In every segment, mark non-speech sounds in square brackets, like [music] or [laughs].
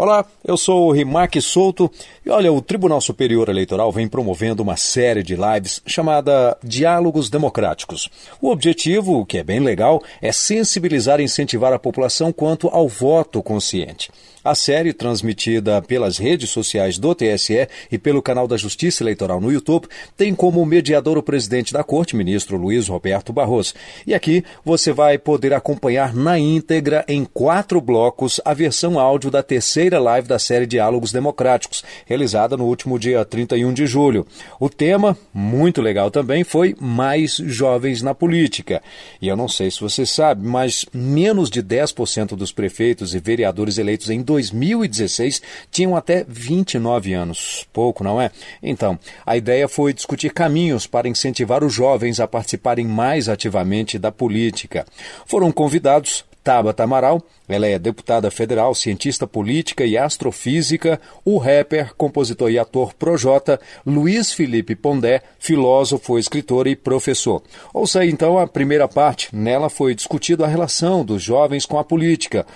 Olá, eu sou o Rimac Souto e olha, o Tribunal Superior Eleitoral vem promovendo uma série de lives chamada Diálogos Democráticos. O objetivo, que é bem legal, é sensibilizar e incentivar a população quanto ao voto consciente. A série, transmitida pelas redes sociais do TSE e pelo canal da Justiça Eleitoral no YouTube, tem como mediador o presidente da Corte, ministro Luiz Roberto Barroso. E aqui você vai poder acompanhar na íntegra, em quatro blocos, a versão áudio da terceira live da série Diálogos Democráticos, realizada no último dia 31 de julho. O tema, muito legal também, foi Mais Jovens na Política. E eu não sei se você sabe, mas menos de 10% dos prefeitos e vereadores eleitos em 2016 tinham até 29 anos. Pouco, não é? Então, a ideia foi discutir caminhos para incentivar os jovens a participarem mais ativamente da política. Foram convidados Tabata Amaral, ela é deputada federal, cientista política e astrofísica, o rapper, compositor e ator Projota, Luiz Felipe Pondé, filósofo, escritor e professor. Ouça aí então a primeira parte. Nela foi discutido a relação dos jovens com a política,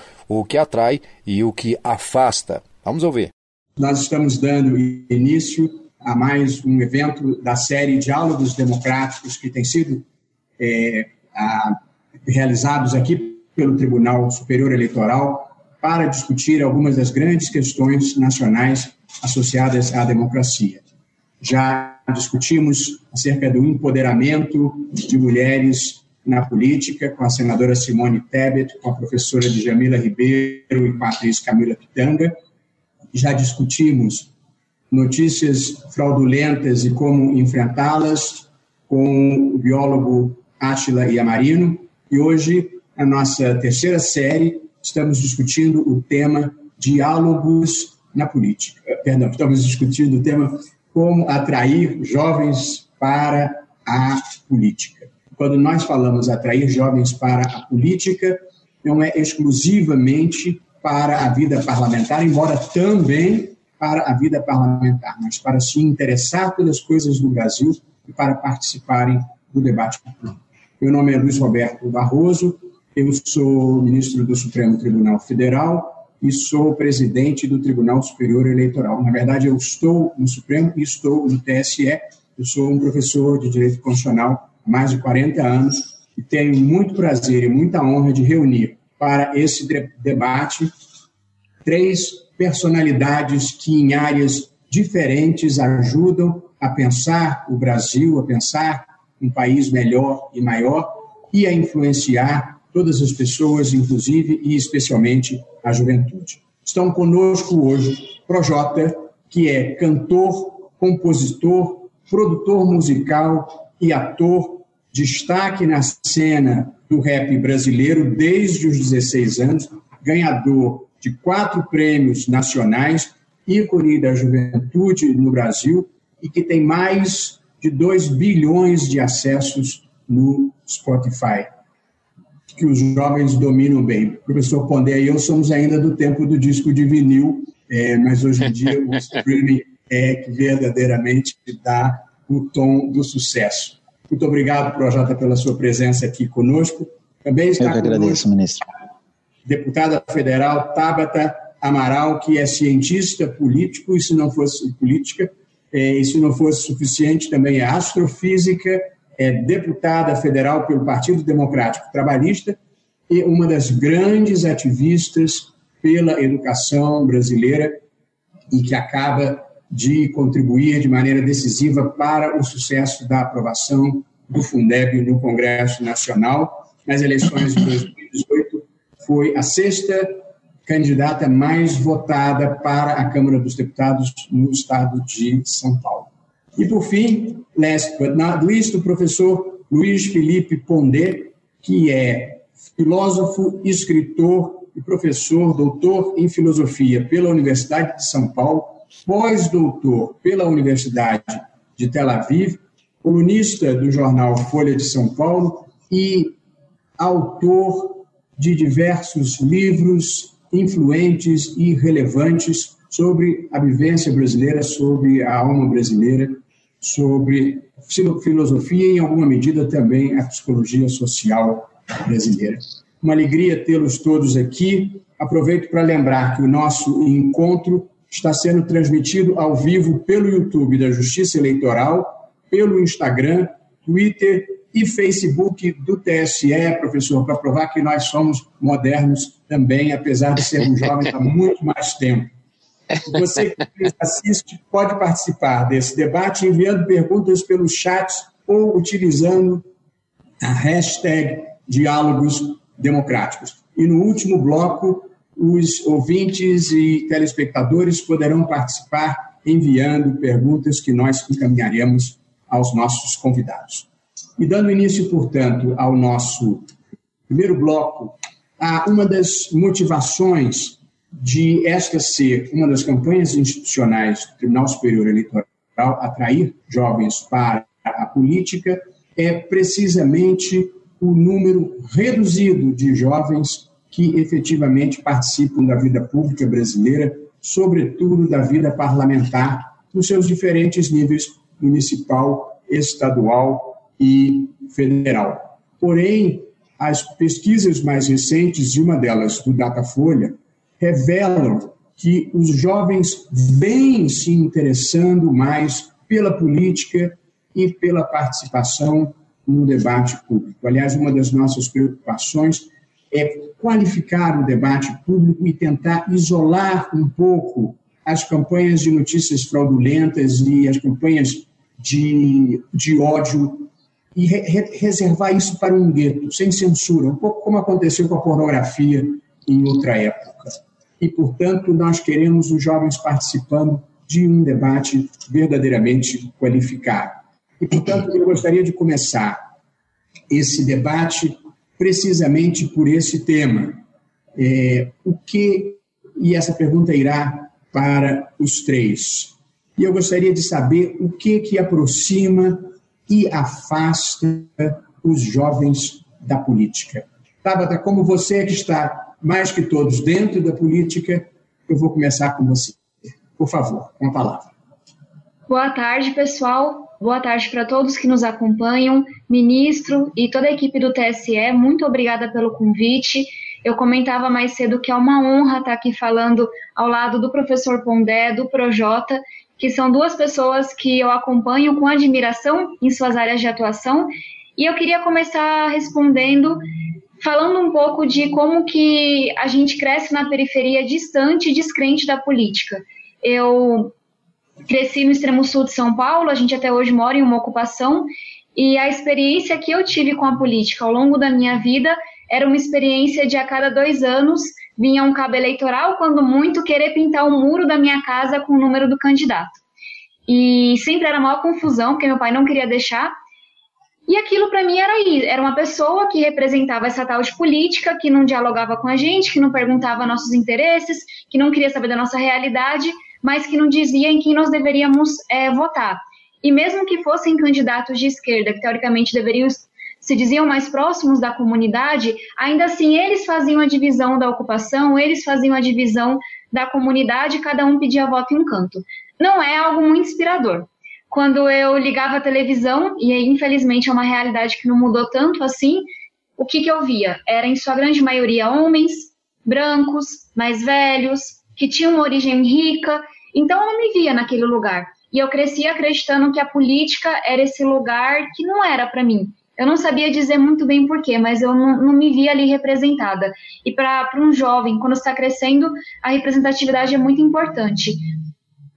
o que atrai e o que afasta. Vamos ouvir. Nós estamos dando início a mais um evento da série Diálogos Democráticos que tem sido é, a, realizados aqui pelo Tribunal Superior Eleitoral para discutir algumas das grandes questões nacionais associadas à democracia. Já discutimos acerca do empoderamento de mulheres na política com a senadora Simone Tebet, com a professora Djamila Ribeiro e com a atriz Camila Pitanga. Já discutimos notícias fraudulentas e como enfrentá-las com o biólogo Átila Iamarino. E hoje a nossa terceira série, estamos discutindo o tema diálogos na política. Perdão, estamos discutindo o tema como atrair jovens para a política. Quando nós falamos atrair jovens para a política, não é exclusivamente para a vida parlamentar, embora também para a vida parlamentar, mas para se interessar pelas coisas do Brasil e para participarem do debate público. Meu nome é Luiz Roberto Barroso, eu sou ministro do Supremo Tribunal Federal e sou presidente do Tribunal Superior Eleitoral. Na verdade, eu estou no Supremo e estou no TSE. Eu sou um professor de Direito Constitucional mais de 40 anos e tenho muito prazer e muita honra de reunir para esse debate três personalidades que, em áreas diferentes, ajudam a pensar o Brasil, a pensar um país melhor e maior e a influenciar todas as pessoas, inclusive e especialmente a juventude. Estão conosco hoje Projota, que é cantor, compositor, produtor musical e ator, destaque na cena do rap brasileiro desde os 16 anos, ganhador de quatro prêmios nacionais, ícone da juventude no Brasil e que tem mais de 2 bilhões de acessos no Spotify que os jovens dominam bem. O professor Pondé e eu somos ainda do tempo do disco de vinil, é, mas hoje em dia o [laughs] streaming é que verdadeiramente dá o tom do sucesso. Muito obrigado, Projota, pela sua presença aqui conosco. Também está eu que agradeço, ministro. Deputada federal Tabata Amaral, que é cientista político, e se não fosse política, é, e se não fosse suficiente, também é astrofísica é deputada federal pelo Partido Democrático Trabalhista e uma das grandes ativistas pela educação brasileira e que acaba de contribuir de maneira decisiva para o sucesso da aprovação do Fundeb no Congresso Nacional. Nas eleições de 2018, foi a sexta candidata mais votada para a Câmara dos Deputados no estado de São Paulo. E, por fim, last but not least, o professor Luiz Felipe Pondé, que é filósofo, escritor e professor, doutor em filosofia pela Universidade de São Paulo, pós-doutor pela Universidade de Tel Aviv, colunista do jornal Folha de São Paulo e autor de diversos livros influentes e relevantes sobre a vivência brasileira, sobre a alma brasileira sobre filosofia e, em alguma medida, também a psicologia social brasileira. uma alegria tê-los todos aqui. Aproveito para lembrar que o nosso encontro está sendo transmitido ao vivo pelo YouTube da Justiça Eleitoral, pelo Instagram, Twitter e Facebook do TSE, professor, para provar que nós somos modernos também, apesar de sermos jovens há [laughs] muito mais tempo. Você que assiste pode participar desse debate enviando perguntas pelo chat ou utilizando a hashtag Diálogos Democráticos. E no último bloco, os ouvintes e telespectadores poderão participar enviando perguntas que nós encaminharemos aos nossos convidados. E dando início, portanto, ao nosso primeiro bloco, a uma das motivações de esta ser uma das campanhas institucionais do Tribunal Superior Eleitoral atrair jovens para a política é precisamente o número reduzido de jovens que efetivamente participam da vida pública brasileira, sobretudo da vida parlamentar, nos seus diferentes níveis municipal, estadual e federal. Porém, as pesquisas mais recentes, e uma delas do Datafolha, revelam que os jovens vêm se interessando mais pela política e pela participação no debate público. Aliás, uma das nossas preocupações é qualificar o debate público e tentar isolar um pouco as campanhas de notícias fraudulentas e as campanhas de, de ódio e re, reservar isso para um gueto, sem censura, um pouco como aconteceu com a pornografia em outra época. E, portanto, nós queremos os jovens participando de um debate verdadeiramente qualificado. E, portanto, eu gostaria de começar esse debate precisamente por esse tema. É, o que, e essa pergunta irá para os três. E eu gostaria de saber o que que aproxima e afasta os jovens da política. Tabata, como você é que está mais que todos dentro da política, eu vou começar com você. Por favor, com a palavra. Boa tarde, pessoal. Boa tarde para todos que nos acompanham, ministro e toda a equipe do TSE. Muito obrigada pelo convite. Eu comentava mais cedo que é uma honra estar aqui falando ao lado do professor Pondé, do Projota, que são duas pessoas que eu acompanho com admiração em suas áreas de atuação. E eu queria começar respondendo, falando um pouco de como que a gente cresce na periferia distante e descrente da política. Eu cresci no extremo sul de São Paulo, a gente até hoje mora em uma ocupação, e a experiência que eu tive com a política ao longo da minha vida era uma experiência de a cada dois anos vinha um cabo eleitoral, quando muito, querer pintar o muro da minha casa com o número do candidato. E sempre era maior confusão, porque meu pai não queria deixar. E aquilo para mim era isso, era uma pessoa que representava essa tal de política, que não dialogava com a gente, que não perguntava nossos interesses, que não queria saber da nossa realidade, mas que não dizia em quem nós deveríamos é, votar. E mesmo que fossem candidatos de esquerda, que teoricamente deveriam se diziam mais próximos da comunidade, ainda assim eles faziam a divisão da ocupação, eles faziam a divisão da comunidade, cada um pedia voto em um canto. Não é algo muito inspirador. Quando eu ligava a televisão, e infelizmente é uma realidade que não mudou tanto assim, o que, que eu via? Era em sua grande maioria homens, brancos, mais velhos, que tinham uma origem rica, então eu não me via naquele lugar. E eu cresci acreditando que a política era esse lugar que não era para mim. Eu não sabia dizer muito bem porquê, mas eu não, não, me via ali representada. E para um jovem, quando está crescendo, a representatividade é muito importante.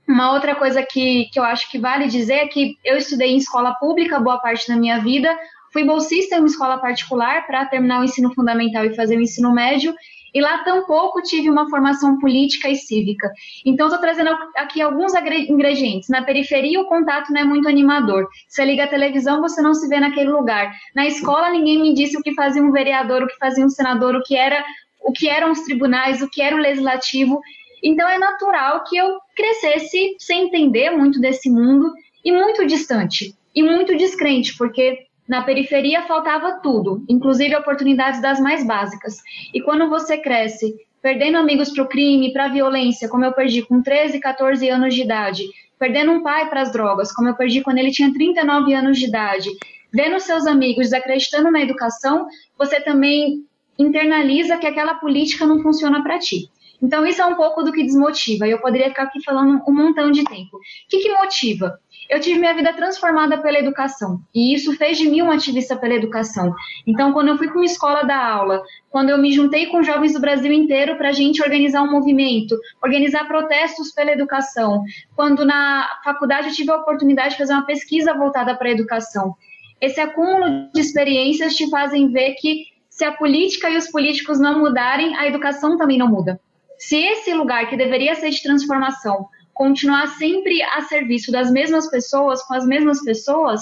Uma outra coisa que, que eu acho que vale dizer é que eu estudei em escola pública boa parte da minha vida, fui bolsista em uma escola particular para terminar o ensino fundamental e fazer o ensino médio, e lá tampouco tive uma formação política e cívica. Então, estou trazendo aqui alguns ingredientes. Na periferia, o contato não é muito animador. Você liga a televisão, você não se vê naquele lugar. Na escola, ninguém me disse o que fazia um vereador, o que fazia um senador, o que era o que eram os tribunais, o que era o legislativo. Então é natural que eu crescesse sem entender muito desse mundo e muito distante e muito descrente, porque na periferia faltava tudo, inclusive oportunidades das mais básicas. E quando você cresce perdendo amigos para o crime, para a violência, como eu perdi com 13, 14 anos de idade, perdendo um pai para as drogas, como eu perdi quando ele tinha 39 anos de idade, vendo seus amigos desacreditando na educação, você também internaliza que aquela política não funciona para ti. Então, isso é um pouco do que desmotiva. Eu poderia ficar aqui falando um montão de tempo. O que, que motiva? Eu tive minha vida transformada pela educação, e isso fez de mim uma ativista pela educação. Então, quando eu fui para uma escola da aula, quando eu me juntei com jovens do Brasil inteiro para a gente organizar um movimento, organizar protestos pela educação, quando na faculdade eu tive a oportunidade de fazer uma pesquisa voltada para a educação, esse acúmulo de experiências te fazem ver que se a política e os políticos não mudarem, a educação também não muda. Se esse lugar que deveria ser de transformação continuar sempre a serviço das mesmas pessoas, com as mesmas pessoas,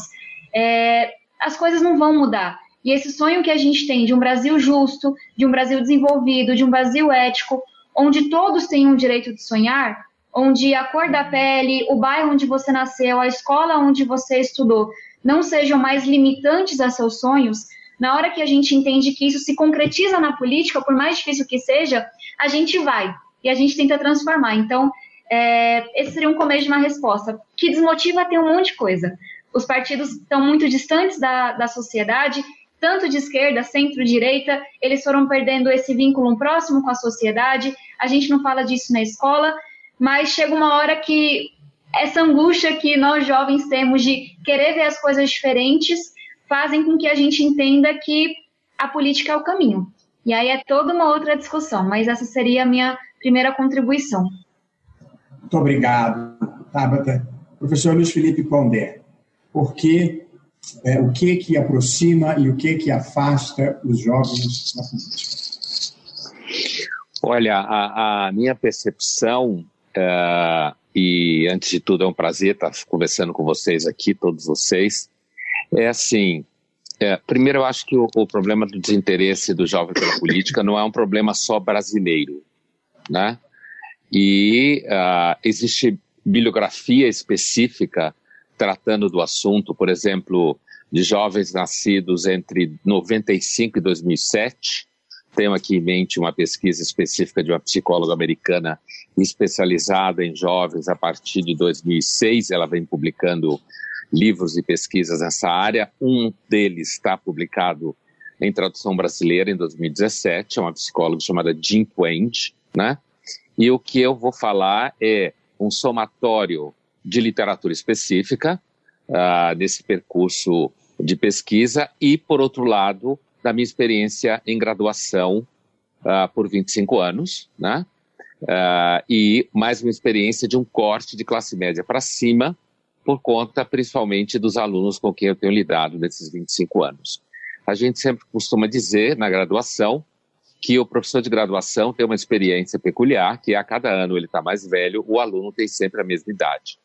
é, as coisas não vão mudar. E esse sonho que a gente tem de um Brasil justo, de um Brasil desenvolvido, de um Brasil ético, onde todos têm o direito de sonhar, onde a cor da pele, o bairro onde você nasceu, a escola onde você estudou, não sejam mais limitantes a seus sonhos, na hora que a gente entende que isso se concretiza na política, por mais difícil que seja, a gente vai e a gente tenta transformar. Então, é, esse seria um começo de uma resposta. Que desmotiva tem um monte de coisa. Os partidos estão muito distantes da, da sociedade, tanto de esquerda, centro-direita, eles foram perdendo esse vínculo próximo com a sociedade. A gente não fala disso na escola, mas chega uma hora que essa angústia que nós jovens temos de querer ver as coisas diferentes fazem com que a gente entenda que a política é o caminho. E aí é toda uma outra discussão, mas essa seria a minha primeira contribuição. Muito obrigado, Tabata. Professor Luiz Felipe Pondé, por que, é, o que que aproxima e o que que afasta os jovens da política? Olha, a, a minha percepção, uh, e antes de tudo é um prazer estar conversando com vocês aqui, todos vocês, é assim, é, primeiro eu acho que o, o, problema do desinteresse do jovem pela política não é um problema só brasileiro, né? E uh, existe bibliografia específica tratando do assunto, por exemplo, de jovens nascidos entre 95 e 2007. Tenho aqui em mente uma pesquisa específica de uma psicóloga americana especializada em jovens a partir de 2006. Ela vem publicando livros e pesquisas nessa área. Um deles está publicado em tradução brasileira em 2017, é uma psicóloga chamada Jean Twenge, né? E o que eu vou falar é um somatório de literatura específica uh, nesse percurso de pesquisa e, por outro lado, da minha experiência em graduação uh, por 25 anos, né? Uh, e mais uma experiência de um corte de classe média para cima, por conta principalmente dos alunos com quem eu tenho lidado nesses 25 anos. A gente sempre costuma dizer na graduação que o professor de graduação tem uma experiência peculiar, que a cada ano ele está mais velho, o aluno tem sempre a mesma idade.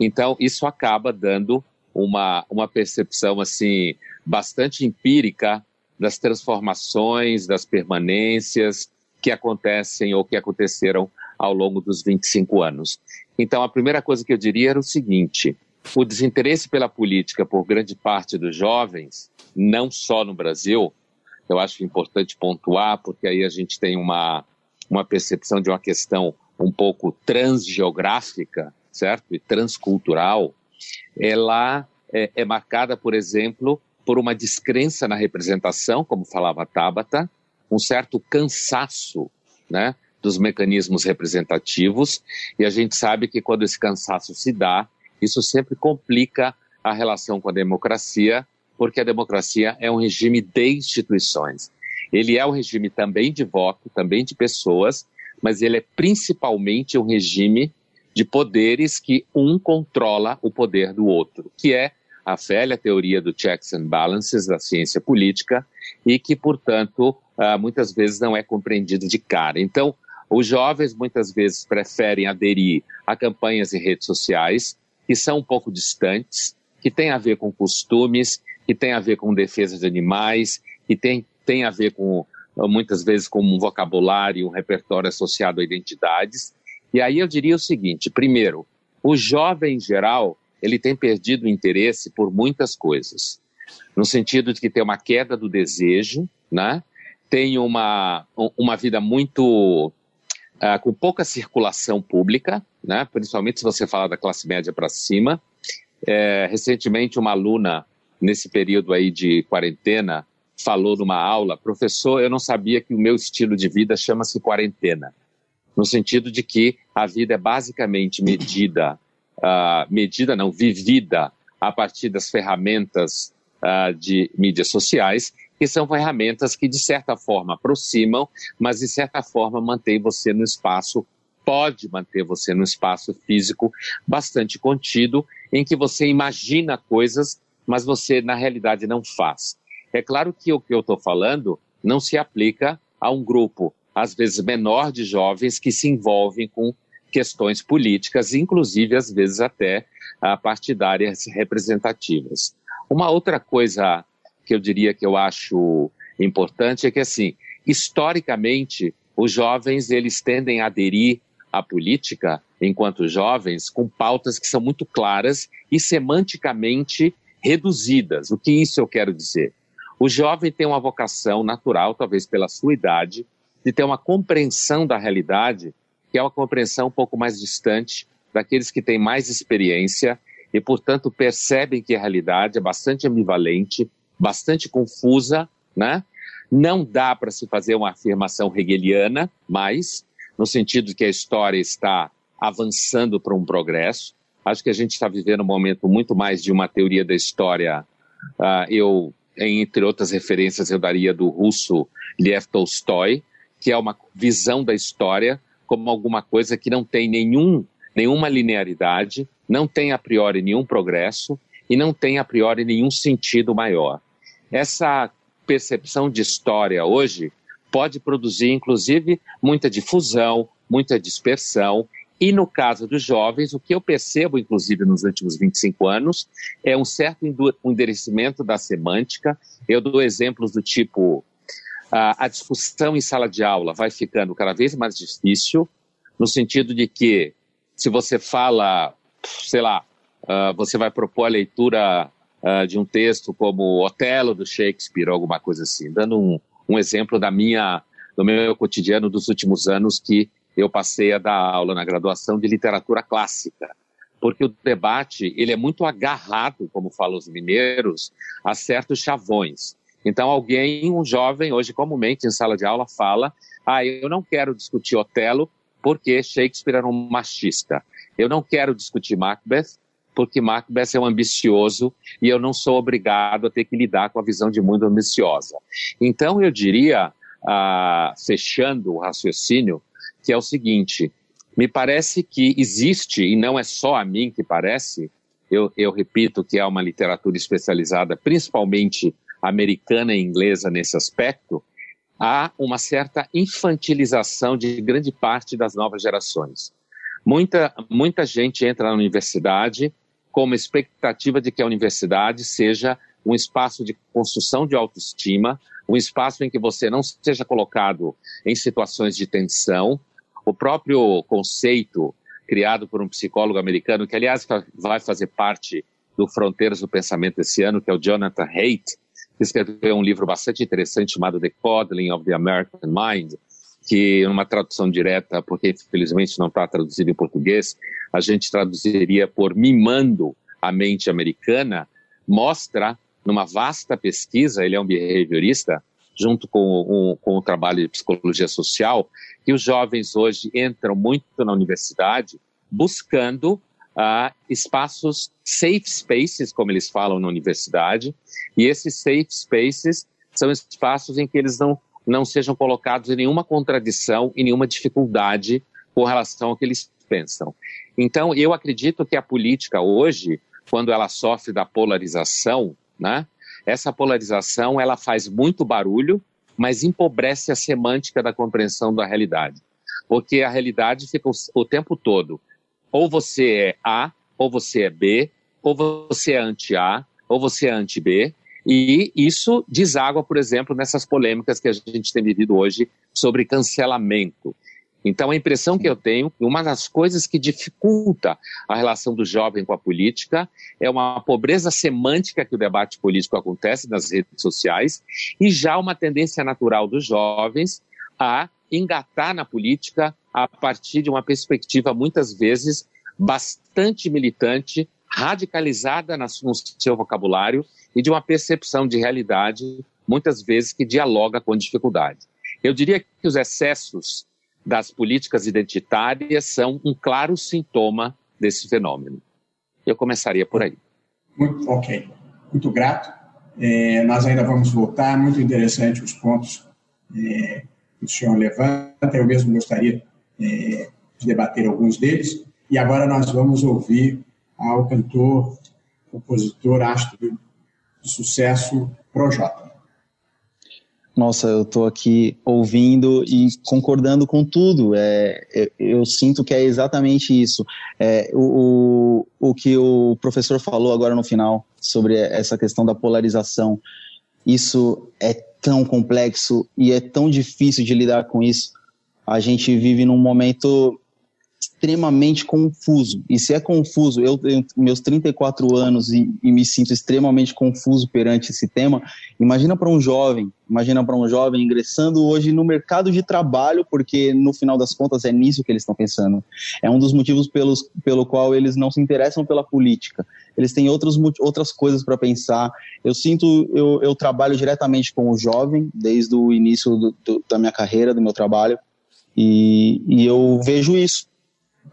Então, isso acaba dando uma, uma percepção assim bastante empírica das transformações, das permanências que acontecem ou que aconteceram ao longo dos 25 anos. Então, a primeira coisa que eu diria era o seguinte: o desinteresse pela política por grande parte dos jovens, não só no Brasil, eu acho importante pontuar, porque aí a gente tem uma, uma percepção de uma questão um pouco transgeográfica, certo? E transcultural. Ela é, é marcada, por exemplo, por uma descrença na representação, como falava Tabata, um certo cansaço, né? Dos mecanismos representativos, e a gente sabe que quando esse cansaço se dá, isso sempre complica a relação com a democracia porque a democracia é um regime de instituições. Ele é um regime também de voto, também de pessoas, mas ele é principalmente um regime de poderes que um controla o poder do outro, que é a velha teoria do checks and balances da ciência política e que, portanto, ah, muitas vezes não é compreendido de cara. Então, os jovens muitas vezes preferem aderir a campanhas em redes sociais que são um pouco distantes, que têm a ver com costumes que tem a ver com defesa de animais, que tem, tem a ver com, muitas vezes, com um vocabulário, um repertório associado a identidades. E aí eu diria o seguinte: primeiro, o jovem em geral, ele tem perdido o interesse por muitas coisas, no sentido de que tem uma queda do desejo, né? tem uma, uma vida muito uh, com pouca circulação pública, né? principalmente se você fala da classe média para cima. É, recentemente, uma aluna nesse período aí de quarentena, falou numa aula, professor, eu não sabia que o meu estilo de vida chama-se quarentena, no sentido de que a vida é basicamente medida, uh, medida não, vivida a partir das ferramentas uh, de mídias sociais, que são ferramentas que de certa forma aproximam, mas de certa forma mantêm você no espaço pode manter você no espaço físico bastante contido, em que você imagina coisas, mas você na realidade não faz. É claro que o que eu estou falando não se aplica a um grupo, às vezes menor de jovens que se envolvem com questões políticas, inclusive às vezes até uh, partidárias representativas. Uma outra coisa que eu diria que eu acho importante é que assim, historicamente, os jovens eles tendem a aderir à política enquanto jovens com pautas que são muito claras e semanticamente reduzidas. O que isso eu quero dizer? O jovem tem uma vocação natural, talvez pela sua idade, de ter uma compreensão da realidade, que é uma compreensão um pouco mais distante daqueles que têm mais experiência e, portanto, percebem que a realidade é bastante ambivalente, bastante confusa, né? Não dá para se fazer uma afirmação hegeliana, mas no sentido que a história está avançando para um progresso. Acho que a gente está vivendo um momento muito mais de uma teoria da história. Uh, eu entre outras referências, eu daria do russo Lev Tolstói, que é uma visão da história como alguma coisa que não tem nenhum, nenhuma linearidade, não tem a priori nenhum progresso e não tem a priori nenhum sentido maior. Essa percepção de história hoje pode produzir, inclusive, muita difusão, muita dispersão e no caso dos jovens, o que eu percebo, inclusive, nos últimos 25 anos, é um certo endurecimento da semântica. Eu dou exemplos do tipo: a, discussão em sala de aula vai ficando cada vez mais difícil, no sentido de que, se você fala, sei lá, uh, você vai propor a leitura uh, de um texto como Otelo do Shakespeare, alguma coisa assim, dando um, um exemplo da minha, do meu cotidiano dos últimos anos que eu passei a dar aula na graduação de literatura clássica, porque o debate ele é muito agarrado, como falam os mineiros, a certos chavões. Então alguém, um jovem, hoje comumente em sala de aula fala, ah, eu não quero discutir Otelo porque Shakespeare era um machista. Eu não quero discutir Macbeth porque Macbeth é um ambicioso e eu não sou obrigado a ter que lidar com a visão de mundo ambiciosa. Então eu diria, ah, fechando o raciocínio, que é o seguinte: me parece que existe, e não é só a mim que parece, eu, eu repito que é uma literatura especializada, principalmente americana e inglesa nesse aspecto, há uma certa infantilização de grande parte das novas gerações. Muita, muita gente entra na universidade com uma expectativa de que a universidade seja um espaço de construção de autoestima, um espaço em que você não seja colocado em situações de tensão, o próprio conceito criado por um psicólogo americano, que aliás vai fazer parte do Fronteiras do Pensamento esse ano, que é o Jonathan Haidt, que escreveu um livro bastante interessante chamado The Coddling of the American Mind, que numa tradução direta, porque infelizmente não está traduzido em português, a gente traduziria por mimando a mente americana, mostra numa vasta pesquisa, ele é um behaviorista, junto com, com o trabalho de psicologia social, que os jovens hoje entram muito na universidade buscando uh, espaços safe spaces, como eles falam na universidade, e esses safe spaces são espaços em que eles não, não sejam colocados em nenhuma contradição e nenhuma dificuldade com relação ao que eles pensam. Então, eu acredito que a política hoje, quando ela sofre da polarização, né, essa polarização ela faz muito barulho, mas empobrece a semântica da compreensão da realidade. Porque a realidade fica o, o tempo todo. Ou você é A, ou você é B, ou você é anti-A, ou você é anti-B. E isso deságua, por exemplo, nessas polêmicas que a gente tem vivido hoje sobre cancelamento. Então, a impressão que eu tenho, uma das coisas que dificulta a relação do jovem com a política é uma pobreza semântica que o debate político acontece nas redes sociais e já uma tendência natural dos jovens a engatar na política a partir de uma perspectiva, muitas vezes, bastante militante, radicalizada no seu vocabulário e de uma percepção de realidade muitas vezes que dialoga com dificuldade. Eu diria que os excessos das políticas identitárias são um claro sintoma desse fenômeno. Eu começaria por aí. Muito, ok. Muito grato. É, nós ainda vamos voltar. Muito interessante os pontos é, que o senhor levanta. Eu mesmo gostaria é, de debater alguns deles. E agora nós vamos ouvir ao cantor, compositor, astro de sucesso, Projota. Nossa, eu estou aqui ouvindo e concordando com tudo. É, eu, eu, sinto que é exatamente isso. É, o, o, o que o professor falou agora no final sobre essa questão da polarização, isso é tão complexo e é tão difícil de lidar com isso. A gente vive num momento extremamente confuso. E se é confuso, eu tenho meus 34 anos e, e me sinto extremamente confuso perante esse tema, imagina para um jovem, imagina para um jovem ingressando hoje no mercado de trabalho, porque no final das contas é nisso que eles estão pensando. É um dos motivos pelos, pelo qual eles não se interessam pela política. Eles têm outros, outras coisas para pensar. Eu sinto, eu, eu trabalho diretamente com o jovem desde o início do, do, da minha carreira, do meu trabalho, e, e eu vejo isso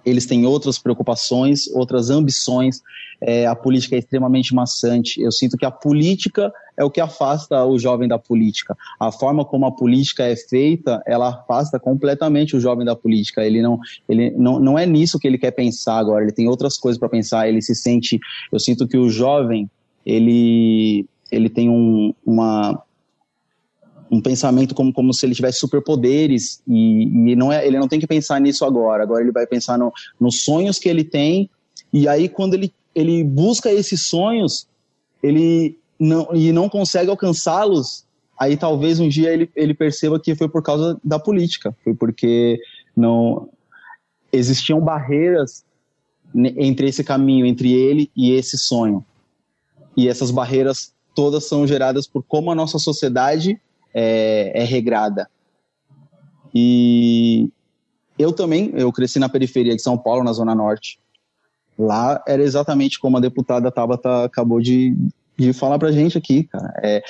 eles têm outras preocupações, outras ambições. É, a política é extremamente maçante. Eu sinto que a política é o que afasta o jovem da política. A forma como a política é feita, ela afasta completamente o jovem da política. Ele não, ele não, não é nisso que ele quer pensar agora. Ele tem outras coisas para pensar. Ele se sente. Eu sinto que o jovem ele ele tem um, uma um pensamento como, como se ele tivesse superpoderes e, e, não é, ele não tem que pensar nisso agora. Agora ele vai pensar no, nos sonhos que ele tem e aí quando ele, ele busca esses sonhos ele não, e não consegue alcançá-los, aí talvez um dia ele, ele perceba que foi por causa da política, foi porque não existiam barreiras entre esse caminho, entre ele e esse sonho. E essas barreiras todas são geradas por como a nossa sociedade é, é regrada. E eu também, eu cresci na periferia de São Paulo, na Zona Norte. Lá era exatamente como a deputada Tabata acabou de, de falar pra gente aqui, cara. É,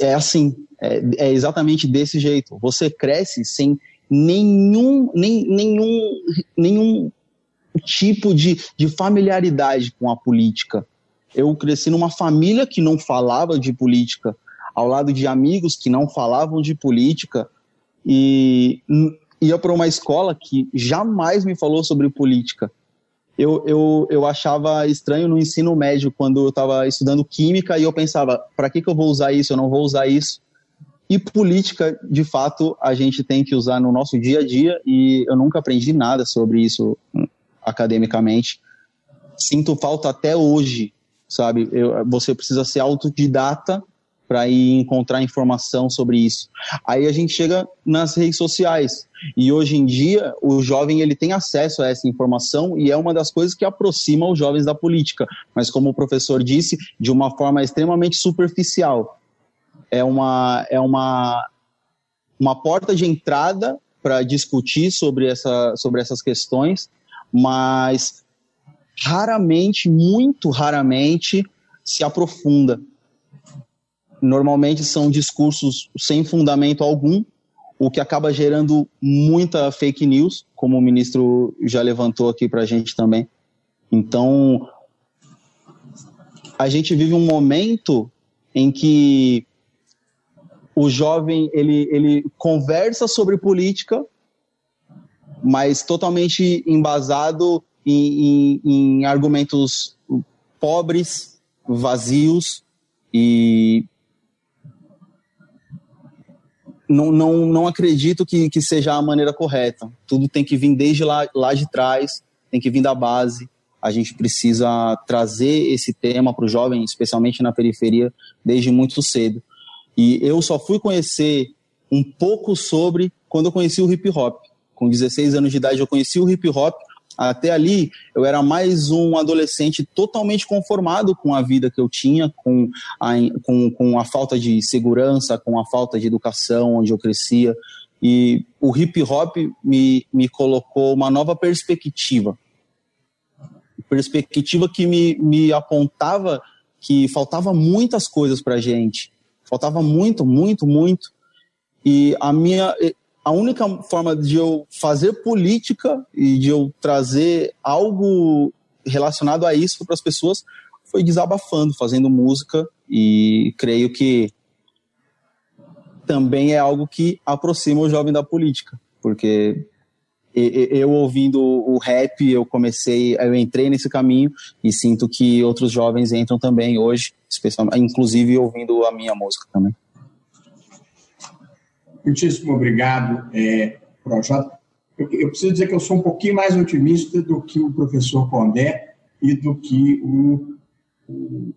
é assim, é, é exatamente desse jeito. Você cresce sem nenhum, nem, nenhum, nenhum tipo de, de familiaridade com a política. Eu cresci numa família que não falava de política, ao lado de amigos que não falavam de política e ia para uma escola que jamais me falou sobre política. Eu, eu, eu achava estranho no ensino médio, quando eu estava estudando química, e eu pensava, para que, que eu vou usar isso? Eu não vou usar isso. E política, de fato, a gente tem que usar no nosso dia a dia, e eu nunca aprendi nada sobre isso hum, academicamente. Sinto falta até hoje, sabe? Eu, você precisa ser autodidata para ir encontrar informação sobre isso. Aí a gente chega nas redes sociais e hoje em dia o jovem ele tem acesso a essa informação e é uma das coisas que aproxima os jovens da política. Mas como o professor disse, de uma forma extremamente superficial. É uma é uma uma porta de entrada para discutir sobre essa sobre essas questões, mas raramente, muito raramente se aprofunda normalmente são discursos sem fundamento algum, o que acaba gerando muita fake news, como o ministro já levantou aqui para a gente também. Então, a gente vive um momento em que o jovem ele, ele conversa sobre política, mas totalmente embasado em, em, em argumentos pobres, vazios e não, não, não acredito que, que seja a maneira correta. Tudo tem que vir desde lá, lá de trás, tem que vir da base. A gente precisa trazer esse tema para o jovem, especialmente na periferia, desde muito cedo. E eu só fui conhecer um pouco sobre quando eu conheci o hip hop. Com 16 anos de idade, eu conheci o hip hop até ali, eu era mais um adolescente totalmente conformado com a vida que eu tinha, com a, com, com a falta de segurança, com a falta de educação onde eu crescia. E o hip hop me, me colocou uma nova perspectiva. Perspectiva que me, me apontava que faltava muitas coisas para gente. Faltava muito, muito, muito. E a minha a única forma de eu fazer política e de eu trazer algo relacionado a isso para as pessoas foi desabafando, fazendo música e creio que também é algo que aproxima o jovem da política, porque eu ouvindo o rap, eu comecei, eu entrei nesse caminho e sinto que outros jovens entram também hoje, especialmente, inclusive ouvindo a minha música também. Muitíssimo obrigado, é, Projota. Eu, eu, preciso dizer que eu sou um pouquinho mais otimista do que o professor Pondé e do que o, o,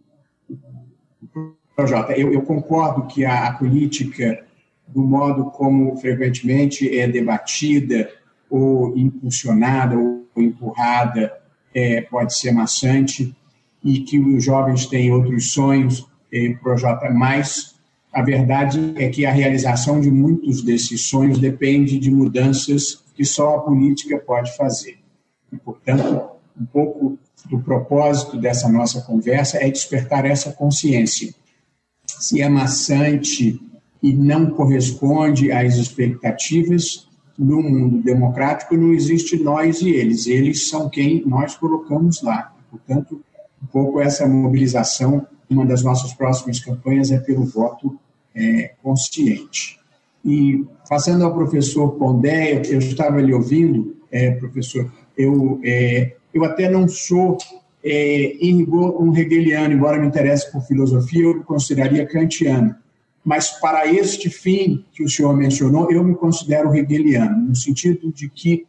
o Projota. Eu, eu, concordo que a, a política, do modo como frequentemente é debatida, ou impulsionada, ou empurrada, é, pode ser maçante, e que os jovens têm outros sonhos, é, Projota, mais a verdade é que a realização de muitos desses sonhos depende de mudanças que só a política pode fazer. E, portanto, um pouco do propósito dessa nossa conversa é despertar essa consciência. Se é maçante e não corresponde às expectativas, no mundo democrático não existe nós e eles, eles são quem nós colocamos lá. Portanto, um pouco essa mobilização, uma das nossas próximas campanhas é pelo voto é, consciente. E passando ao professor Pondé, eu estava lhe ouvindo, é, professor, eu, é, eu até não sou, é, em rigor, um hegeliano, embora me interesse por filosofia, eu me consideraria kantiano. Mas para este fim que o senhor mencionou, eu me considero hegeliano, no sentido de que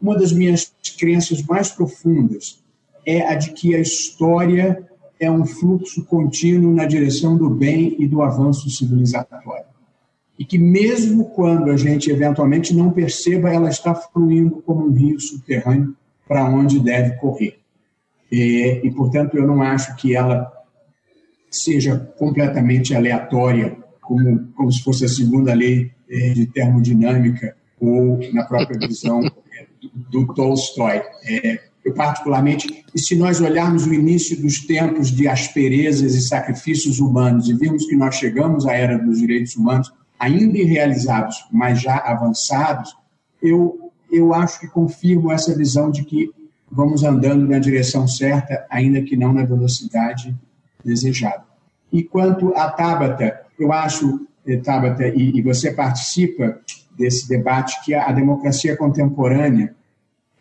uma das minhas crenças mais profundas é a de que a história é um fluxo contínuo na direção do bem e do avanço civilizatório. E que, mesmo quando a gente eventualmente não perceba, ela está fluindo como um rio subterrâneo para onde deve correr. E, e, portanto, eu não acho que ela seja completamente aleatória, como, como se fosse a segunda lei eh, de termodinâmica ou na própria visão do Tolstói. É, eu particularmente, e se nós olharmos o início dos tempos de asperezas e sacrifícios humanos e virmos que nós chegamos à era dos direitos humanos, ainda irrealizados, mas já avançados, eu, eu acho que confirmo essa visão de que vamos andando na direção certa, ainda que não na velocidade desejada. E quanto à Tabata, eu acho, eh, Tabata, e, e você participa desse debate, que a democracia contemporânea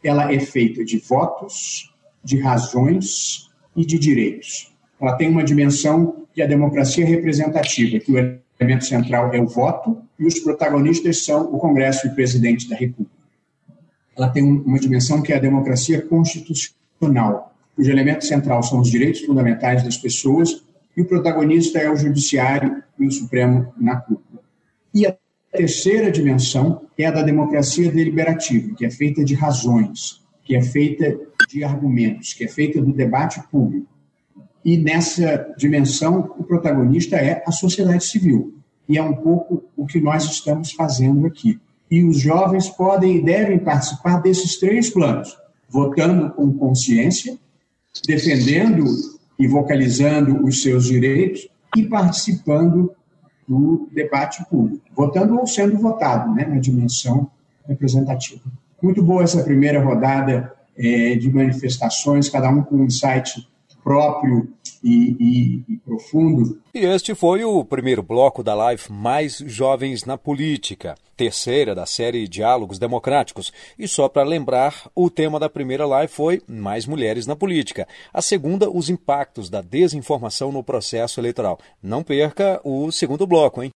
ela é feita de votos, de razões e de direitos. Ela tem uma dimensão que é a democracia representativa, que o elemento central é o voto e os protagonistas são o Congresso e o presidente da República. Ela tem uma dimensão que é a democracia constitucional, cujo elemento central são os direitos fundamentais das pessoas e o protagonista é o judiciário e o Supremo na cúpula. E a a terceira dimensão é a da democracia deliberativa, que é feita de razões, que é feita de argumentos, que é feita do debate público. E nessa dimensão, o protagonista é a sociedade civil. E é um pouco o que nós estamos fazendo aqui. E os jovens podem e devem participar desses três planos: votando com consciência, defendendo e vocalizando os seus direitos e participando do debate público, votando ou sendo votado, né, na dimensão representativa. Muito boa essa primeira rodada é, de manifestações, cada um com um insight próprio e, e, e, profundo. E este foi o primeiro bloco da live Mais Jovens na Política, terceira da série Diálogos Democráticos. E só para lembrar, o tema da primeira live foi Mais Mulheres na Política. A segunda, os impactos da desinformação no processo eleitoral. Não perca o segundo bloco, hein?